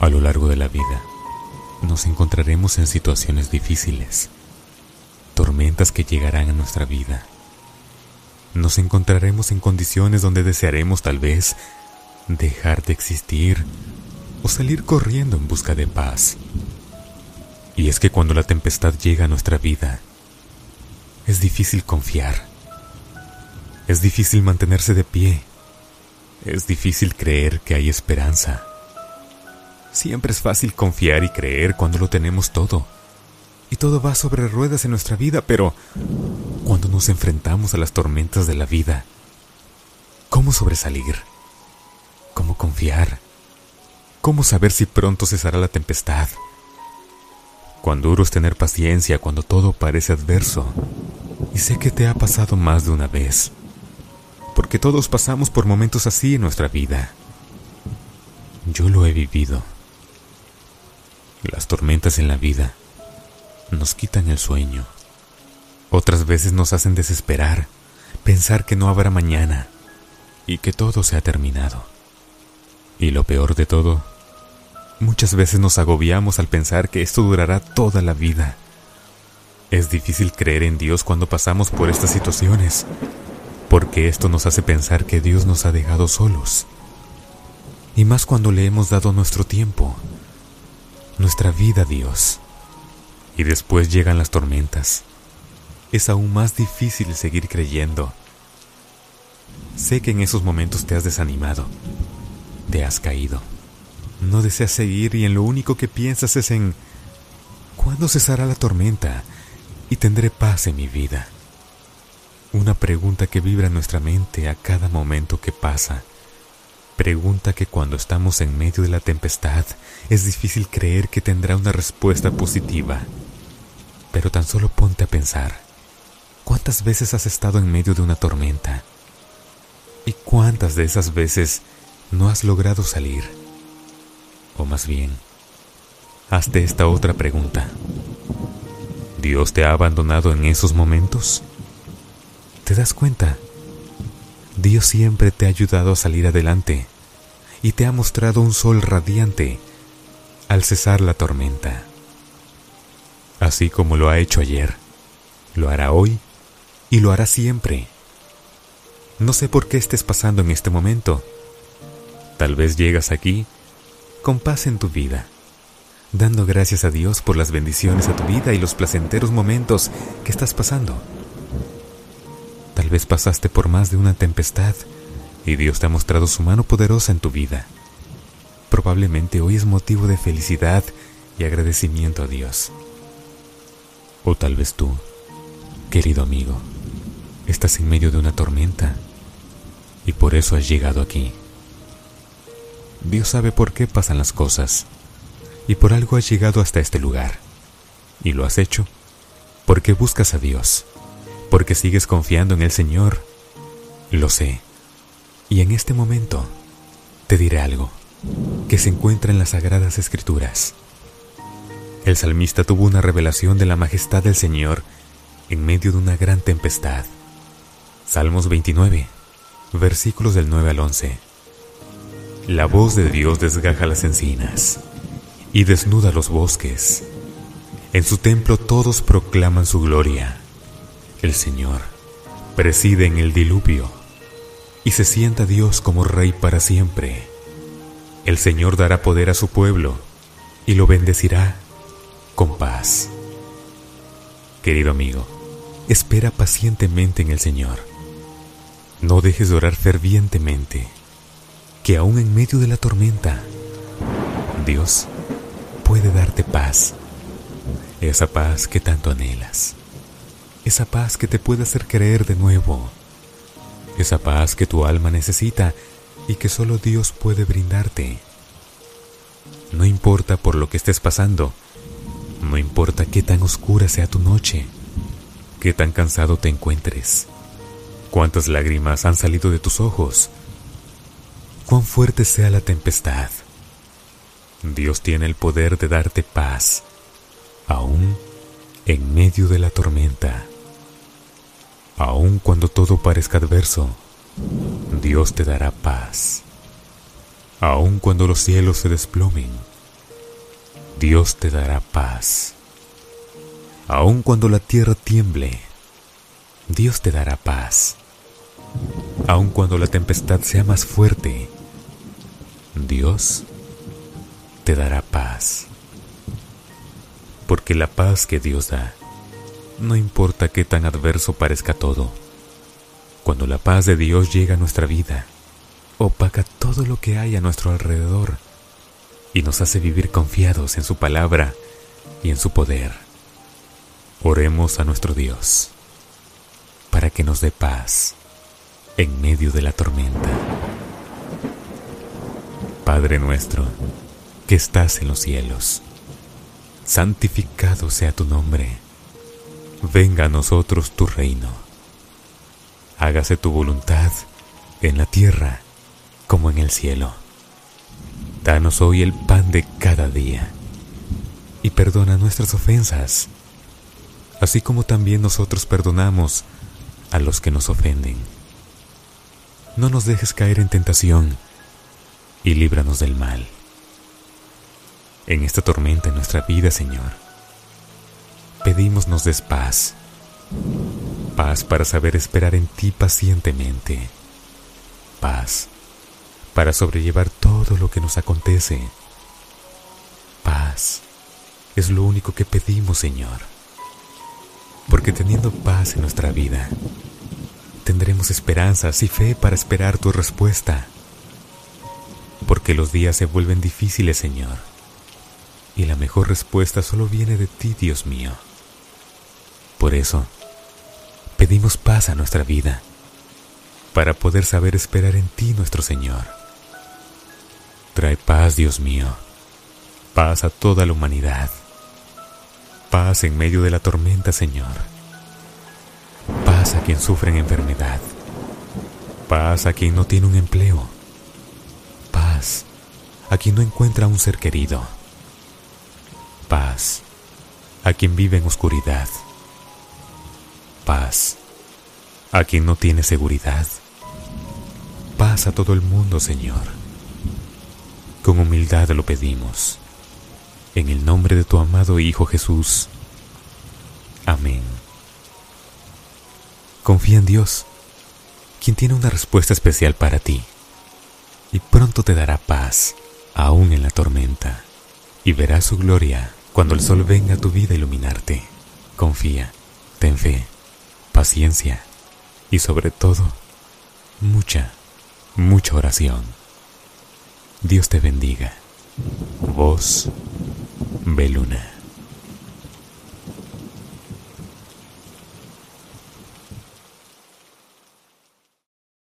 A lo largo de la vida, nos encontraremos en situaciones difíciles, tormentas que llegarán a nuestra vida. Nos encontraremos en condiciones donde desearemos tal vez dejar de existir o salir corriendo en busca de paz. Y es que cuando la tempestad llega a nuestra vida, es difícil confiar. Es difícil mantenerse de pie. Es difícil creer que hay esperanza. Siempre es fácil confiar y creer cuando lo tenemos todo. Y todo va sobre ruedas en nuestra vida, pero cuando nos enfrentamos a las tormentas de la vida, ¿cómo sobresalir? ¿Cómo confiar? ¿Cómo saber si pronto cesará la tempestad? Cuán duro es tener paciencia cuando todo parece adverso. Y sé que te ha pasado más de una vez. Porque todos pasamos por momentos así en nuestra vida. Yo lo he vivido. Las tormentas en la vida nos quitan el sueño. Otras veces nos hacen desesperar, pensar que no habrá mañana y que todo se ha terminado. Y lo peor de todo, muchas veces nos agobiamos al pensar que esto durará toda la vida. Es difícil creer en Dios cuando pasamos por estas situaciones, porque esto nos hace pensar que Dios nos ha dejado solos. Y más cuando le hemos dado nuestro tiempo, nuestra vida Dios. Y después llegan las tormentas. Es aún más difícil seguir creyendo. Sé que en esos momentos te has desanimado, te has caído. No deseas seguir y en lo único que piensas es en ¿cuándo cesará la tormenta y tendré paz en mi vida? Una pregunta que vibra en nuestra mente a cada momento que pasa Pregunta que cuando estamos en medio de la tempestad es difícil creer que tendrá una respuesta positiva. Pero tan solo ponte a pensar, ¿cuántas veces has estado en medio de una tormenta? ¿Y cuántas de esas veces no has logrado salir? O más bien, hazte esta otra pregunta. ¿Dios te ha abandonado en esos momentos? ¿Te das cuenta? Dios siempre te ha ayudado a salir adelante y te ha mostrado un sol radiante al cesar la tormenta. Así como lo ha hecho ayer, lo hará hoy y lo hará siempre. No sé por qué estés pasando en este momento. Tal vez llegas aquí con paz en tu vida, dando gracias a Dios por las bendiciones a tu vida y los placenteros momentos que estás pasando. Tal vez pasaste por más de una tempestad y Dios te ha mostrado su mano poderosa en tu vida. Probablemente hoy es motivo de felicidad y agradecimiento a Dios. O tal vez tú, querido amigo, estás en medio de una tormenta y por eso has llegado aquí. Dios sabe por qué pasan las cosas y por algo has llegado hasta este lugar. Y lo has hecho porque buscas a Dios porque sigues confiando en el Señor. Lo sé. Y en este momento te diré algo que se encuentra en las Sagradas Escrituras. El salmista tuvo una revelación de la majestad del Señor en medio de una gran tempestad. Salmos 29, versículos del 9 al 11. La voz de Dios desgaja las encinas y desnuda los bosques. En su templo todos proclaman su gloria. El Señor preside en el diluvio y se sienta Dios como Rey para siempre. El Señor dará poder a su pueblo y lo bendecirá con paz. Querido amigo, espera pacientemente en el Señor. No dejes de orar fervientemente, que aún en medio de la tormenta, Dios puede darte paz, esa paz que tanto anhelas esa paz que te puede hacer creer de nuevo, esa paz que tu alma necesita y que solo Dios puede brindarte. No importa por lo que estés pasando, no importa qué tan oscura sea tu noche, qué tan cansado te encuentres, cuántas lágrimas han salido de tus ojos, cuán fuerte sea la tempestad. Dios tiene el poder de darte paz, aún en medio de la tormenta. Aun cuando todo parezca adverso, Dios te dará paz. Aun cuando los cielos se desplomen Dios te dará paz. Aun cuando la tierra tiemble, Dios te dará paz. Aun cuando la tempestad sea más fuerte, Dios te dará paz. Porque la paz que Dios da, no importa qué tan adverso parezca todo, cuando la paz de Dios llega a nuestra vida, opaca todo lo que hay a nuestro alrededor y nos hace vivir confiados en su palabra y en su poder. Oremos a nuestro Dios para que nos dé paz en medio de la tormenta. Padre nuestro, que estás en los cielos, santificado sea tu nombre, venga a nosotros tu reino, hágase tu voluntad en la tierra como en el cielo. Danos hoy el pan de cada día y perdona nuestras ofensas, así como también nosotros perdonamos a los que nos ofenden. No nos dejes caer en tentación y líbranos del mal. En esta tormenta en nuestra vida, Señor, pedimos nos des paz, paz para saber esperar en ti pacientemente, paz para sobrellevar todo lo que nos acontece. Paz es lo único que pedimos, Señor. Porque teniendo paz en nuestra vida, tendremos esperanzas y fe para esperar tu respuesta. Porque los días se vuelven difíciles, Señor. Y la mejor respuesta solo viene de ti, Dios mío. Por eso, pedimos paz a nuestra vida, para poder saber esperar en ti, nuestro Señor. Trae paz, Dios mío, paz a toda la humanidad, paz en medio de la tormenta, Señor, paz a quien sufre en enfermedad, paz a quien no tiene un empleo, paz a quien no encuentra un ser querido, paz a quien vive en oscuridad, paz a quien no tiene seguridad, paz a todo el mundo, Señor con humildad lo pedimos. En el nombre de tu amado Hijo Jesús. Amén. Confía en Dios, quien tiene una respuesta especial para ti, y pronto te dará paz, aún en la tormenta, y verás su gloria cuando el sol venga a tu vida a iluminarte. Confía, ten fe, paciencia, y sobre todo, mucha, mucha oración. Dios te bendiga. Voz Beluna.